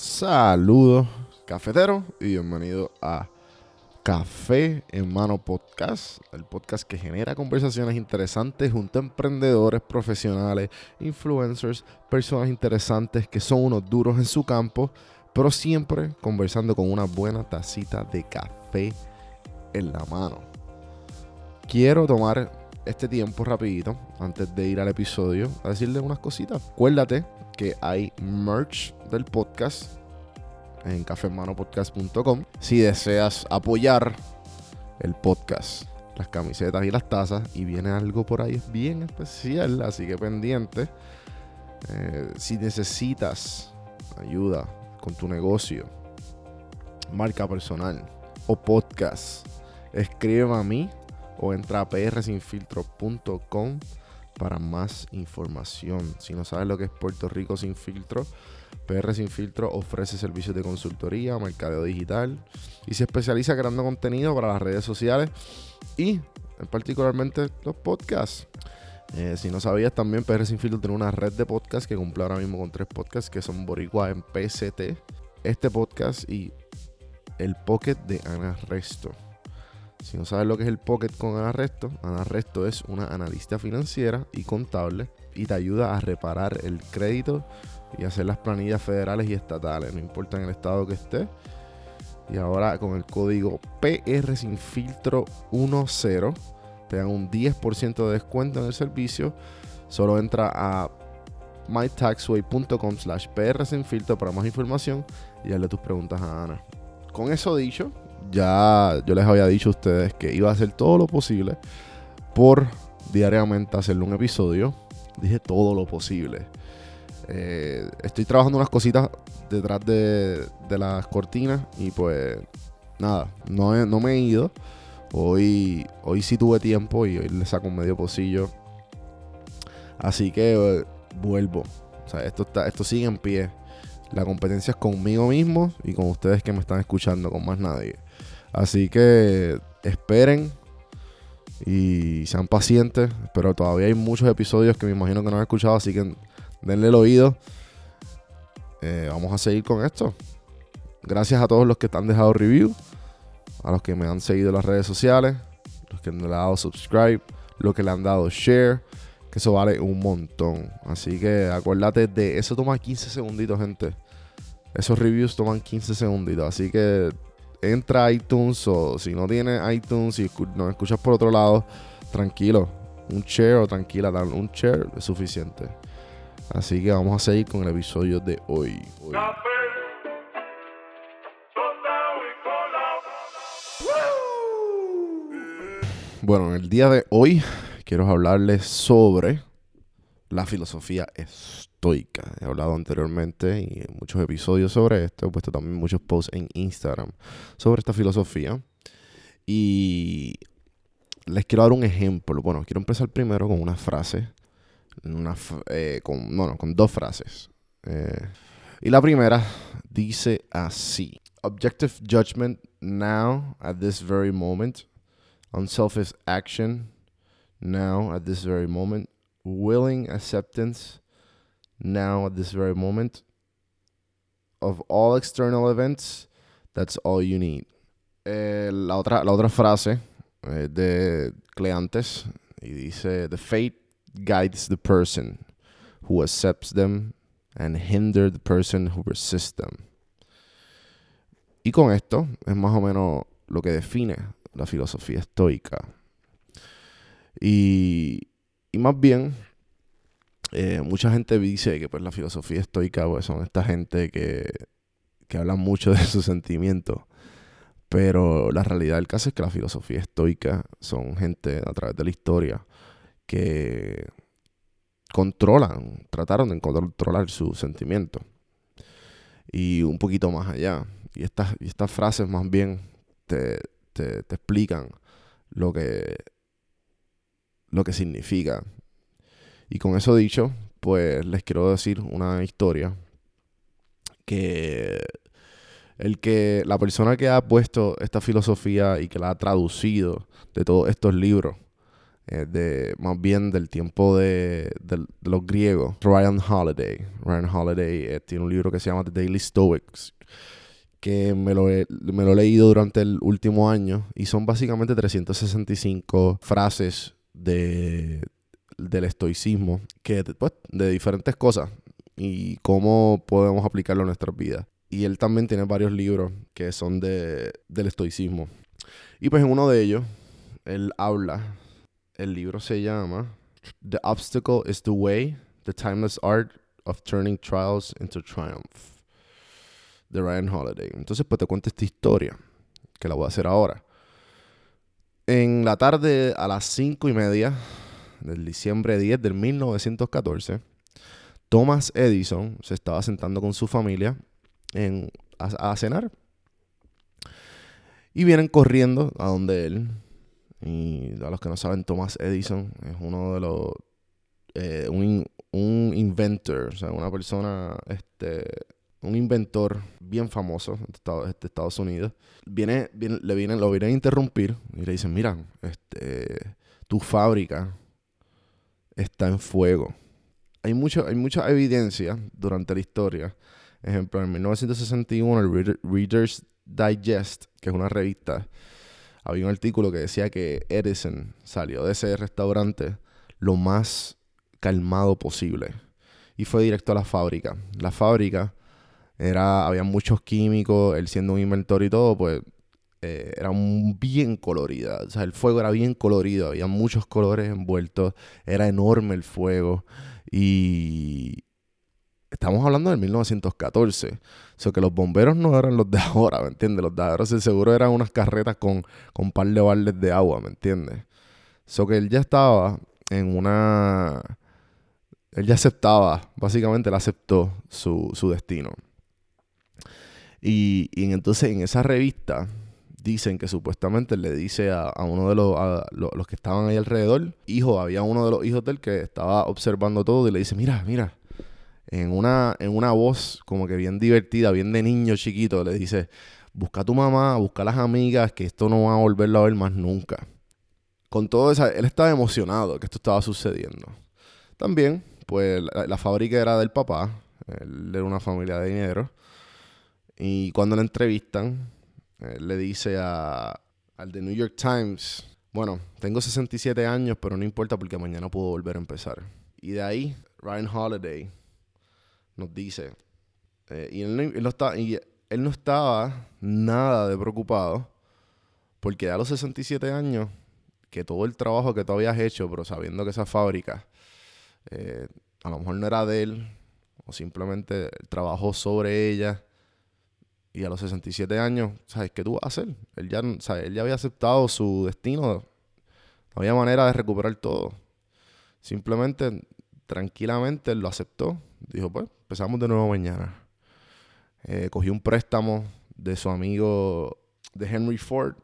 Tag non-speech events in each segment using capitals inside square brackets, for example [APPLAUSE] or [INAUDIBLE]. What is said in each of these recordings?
Saludos, cafetero, y bienvenido a Café en Mano Podcast, el podcast que genera conversaciones interesantes junto a emprendedores, profesionales, influencers, personas interesantes que son unos duros en su campo, pero siempre conversando con una buena tacita de café en la mano. Quiero tomar este tiempo rapidito, antes de ir al episodio, a decirle unas cositas. Acuérdate que hay merch del podcast en cafemanopodcast.com si deseas apoyar el podcast, las camisetas y las tazas. Y viene algo por ahí bien especial, así que pendiente. Eh, si necesitas ayuda con tu negocio, marca personal o podcast, escribe a mí o entra a prsinfiltro.com para más información. Si no sabes lo que es Puerto Rico sin filtro, PR Sin Filtro ofrece servicios de consultoría, mercadeo digital y se especializa creando contenido para las redes sociales y particularmente los podcasts. Eh, si no sabías también, PR Sin Filtro tiene una red de podcasts que cumple ahora mismo con tres podcasts que son Boricua en PCT, este podcast y el Pocket de Ana Resto. Si no sabes lo que es el Pocket con Ana Resto, Ana Resto es una analista financiera y contable y te ayuda a reparar el crédito y hacer las planillas federales y estatales, no importa en el estado que esté. Y ahora con el código PR sin filtro 10 te dan un 10% de descuento en el servicio. Solo entra a mytaxway.com slash PR sin filtro para más información y hazle tus preguntas a Ana. Con eso dicho, ya yo les había dicho a ustedes que iba a hacer todo lo posible por diariamente hacerle un episodio. Dije todo lo posible. Eh, estoy trabajando unas cositas detrás de, las cortinas y pues nada, no, no me he ido. Hoy, hoy sí tuve tiempo y hoy le saco un medio pocillo. Así que eh, vuelvo. O sea, esto, está, esto sigue en pie. La competencia es conmigo mismo y con ustedes que me están escuchando, con más nadie. Así que esperen y sean pacientes. Pero todavía hay muchos episodios que me imagino que no han escuchado, así que denle el oído. Eh, vamos a seguir con esto. Gracias a todos los que te han dejado review, a los que me han seguido en las redes sociales, los que me han dado subscribe, los que le han dado share, que eso vale un montón. Así que acuérdate de eso toma 15 segunditos, gente. Esos reviews toman 15 segunditos, así que entra a iTunes o si no tienes iTunes y nos escuchas por otro lado, tranquilo, un share o tranquila, un share es suficiente. Así que vamos a seguir con el episodio de hoy. Bueno, en el día de hoy quiero hablarles sobre la filosofía estoica. He hablado anteriormente y en muchos episodios sobre esto. He puesto también muchos posts en Instagram sobre esta filosofía. Y les quiero dar un ejemplo. Bueno, quiero empezar primero con una frase eh, con, no, no, con dos frases. Eh, y la primera dice así. Objective judgment now at this very moment. Unselfish action now at this very moment. Willing acceptance now at this very moment. Of all external events, that's all you need. Eh, la, otra, la otra frase de Cleantes y dice, The fate guides the person who accepts them and hinder the person who resists them. Y con esto es más o menos lo que define la filosofía estoica. Y, y más bien, eh, mucha gente dice que pues, la filosofía estoica pues, son esta gente que, que habla mucho de sus sentimientos. Pero la realidad del caso es que la filosofía estoica son gente a través de la historia que controlan, trataron de controlar sus sentimientos. Y un poquito más allá. Y estas, y estas frases más bien te, te, explican lo que, lo que significa. Y con eso dicho, pues les quiero decir una historia que el que la persona que ha puesto esta filosofía y que la ha traducido de todos estos libros eh, de, más bien del tiempo de, los griegos, Ryan Holiday. Ryan Holiday eh, tiene un libro que se llama The Daily Stoics, que me lo, me lo he leído durante el último año y son básicamente 365 frases de, del estoicismo, que pues, de diferentes cosas y cómo podemos aplicarlo a nuestras vidas. Y él también tiene varios libros que son de, del estoicismo. Y pues en uno de ellos, él habla, el libro se llama The Obstacle is the Way, The Timeless Art of Turning Trials into Triumph, de Ryan Holiday. Entonces pues te cuento esta historia, que la voy a hacer ahora. En la tarde a las cinco y media del diciembre 10 del 1914, Thomas Edison se estaba sentando con su familia en, a, cenar. Y vienen corriendo a donde él. Y a los que no saben, Thomas Edison es uno de los. Eh, un, inventor, o sea, una persona, este, un inventor bien famoso de Estados Unidos. Viene, le vienen, lo vienen a interrumpir y le dicen: Mira, este, tu fábrica está en fuego. Hay, mucho, hay mucha evidencia durante la historia Ejemplo, en 1961 el Reader's Digest, que es una revista, había un artículo que decía que Edison salió de ese restaurante lo más calmado posible y fue directo a la fábrica. La fábrica era, había muchos químicos, él siendo un inventor y todo, pues eh, era bien colorida. O sea, el fuego era bien colorido, había muchos colores envueltos, era enorme el fuego y, estamos hablando del 1914. O sea, que los bomberos no eran los de [LAUGHS] ahora, ¿me entiendes? Los de ahora seguro eran unas carretas con, con un par de baldes de agua, ¿me entiendes? So que él ya estaba en una... Él ya aceptaba, básicamente él aceptó su, destino. Y, entonces en esa revista dicen que supuestamente le dice a, uno de los, los que estaban ahí alrededor, hijo, había uno de los hijos de él que estaba observando todo y le dice, mira, mira, en una, en una voz como que bien divertida, bien de niño chiquito, le dice, busca a tu mamá, busca a las amigas, que esto no va a volverlo a ver más nunca. Con todo eso, él estaba emocionado que esto estaba sucediendo. También, pues la, fábrica era del papá, él era una familia de dinero, y cuando le entrevistan, él le dice a, al The New York Times, bueno, tengo 67 años, pero no importa porque mañana puedo volver a empezar. Y de ahí, Ryan Holiday nos dice, eh, y, él no, está, y él no estaba nada de preocupado, porque a los 67 años, que todo el trabajo que tú habías hecho, pero sabiendo que esa fábrica eh, a lo mejor no era de él, o simplemente trabajó sobre ella, y a los 67 años, ¿sabes qué tú vas a hacer? Él ya, Él ya había aceptado su destino, no había manera de recuperar todo. Simplemente, tranquilamente, él lo aceptó. Dijo, pues, empezamos de nuevo mañana. Eh, cogió un préstamo de su amigo de Henry Ford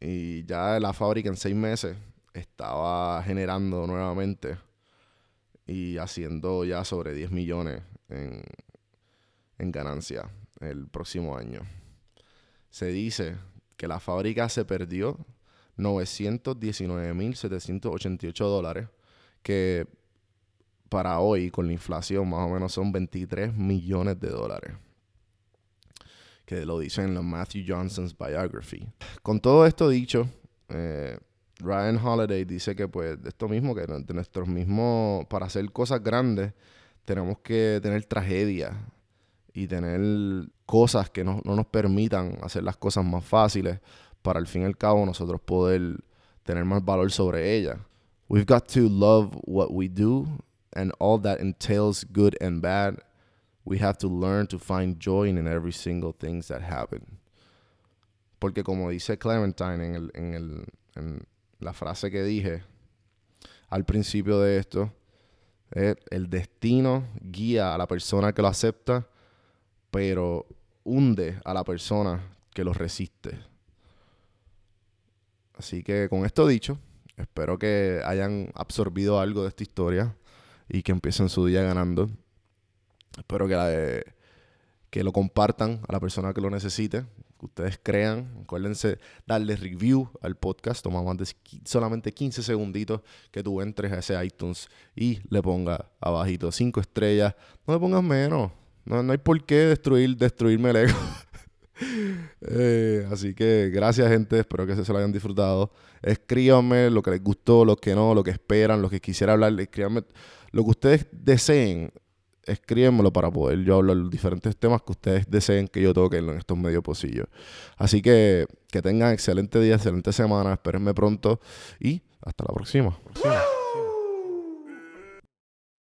y ya la fábrica en seis meses estaba generando nuevamente y haciendo ya sobre 10 millones en, en ganancia el próximo año. Se dice que la fábrica se perdió 919.788 dólares, que para hoy, con la inflación, más o menos son 23 millones de dólares. Que lo dice en la Matthew Johnson's biography. Con todo esto dicho, eh, Ryan Holiday dice que pues esto mismo, que de nuestros mismos, para hacer cosas grandes, tenemos que tener tragedias y tener cosas que no, no nos permitan hacer las cosas más fáciles para al fin y al cabo nosotros poder tener más valor sobre ellas. We've got to love what we do and all that entails good and bad, we have to learn to find joy in every single thing that happen. Porque como dice Clementine en, el, en, el, en la frase que dije al principio de esto, eh, el destino guía a la persona que lo acepta, pero hunde a la persona que lo resiste. Así que con esto dicho, espero que hayan absorbido algo de esta historia y que empiecen su día ganando. Espero que, que lo compartan a la persona que lo necesite, que ustedes crean. Acuérdense darle review al podcast. Toma más de solamente 15 segunditos que tú entres a ese iTunes y le pongas abajito 5 estrellas. No le pongas menos. No, no hay por qué destruir, destruirme el ego. [LAUGHS] Eh, así que gracias gente, espero que se, lo hayan disfrutado. Escríbanme lo que les gustó, lo que no, lo que esperan, lo que quisiera hablar. Escríbanme lo que ustedes deseen escríbenmelo para poder yo hablar los diferentes temas que ustedes deseen que yo toque en estos medios posillos. Así que que tengan excelente día, excelente semana, espérenme pronto y hasta la próxima. próxima.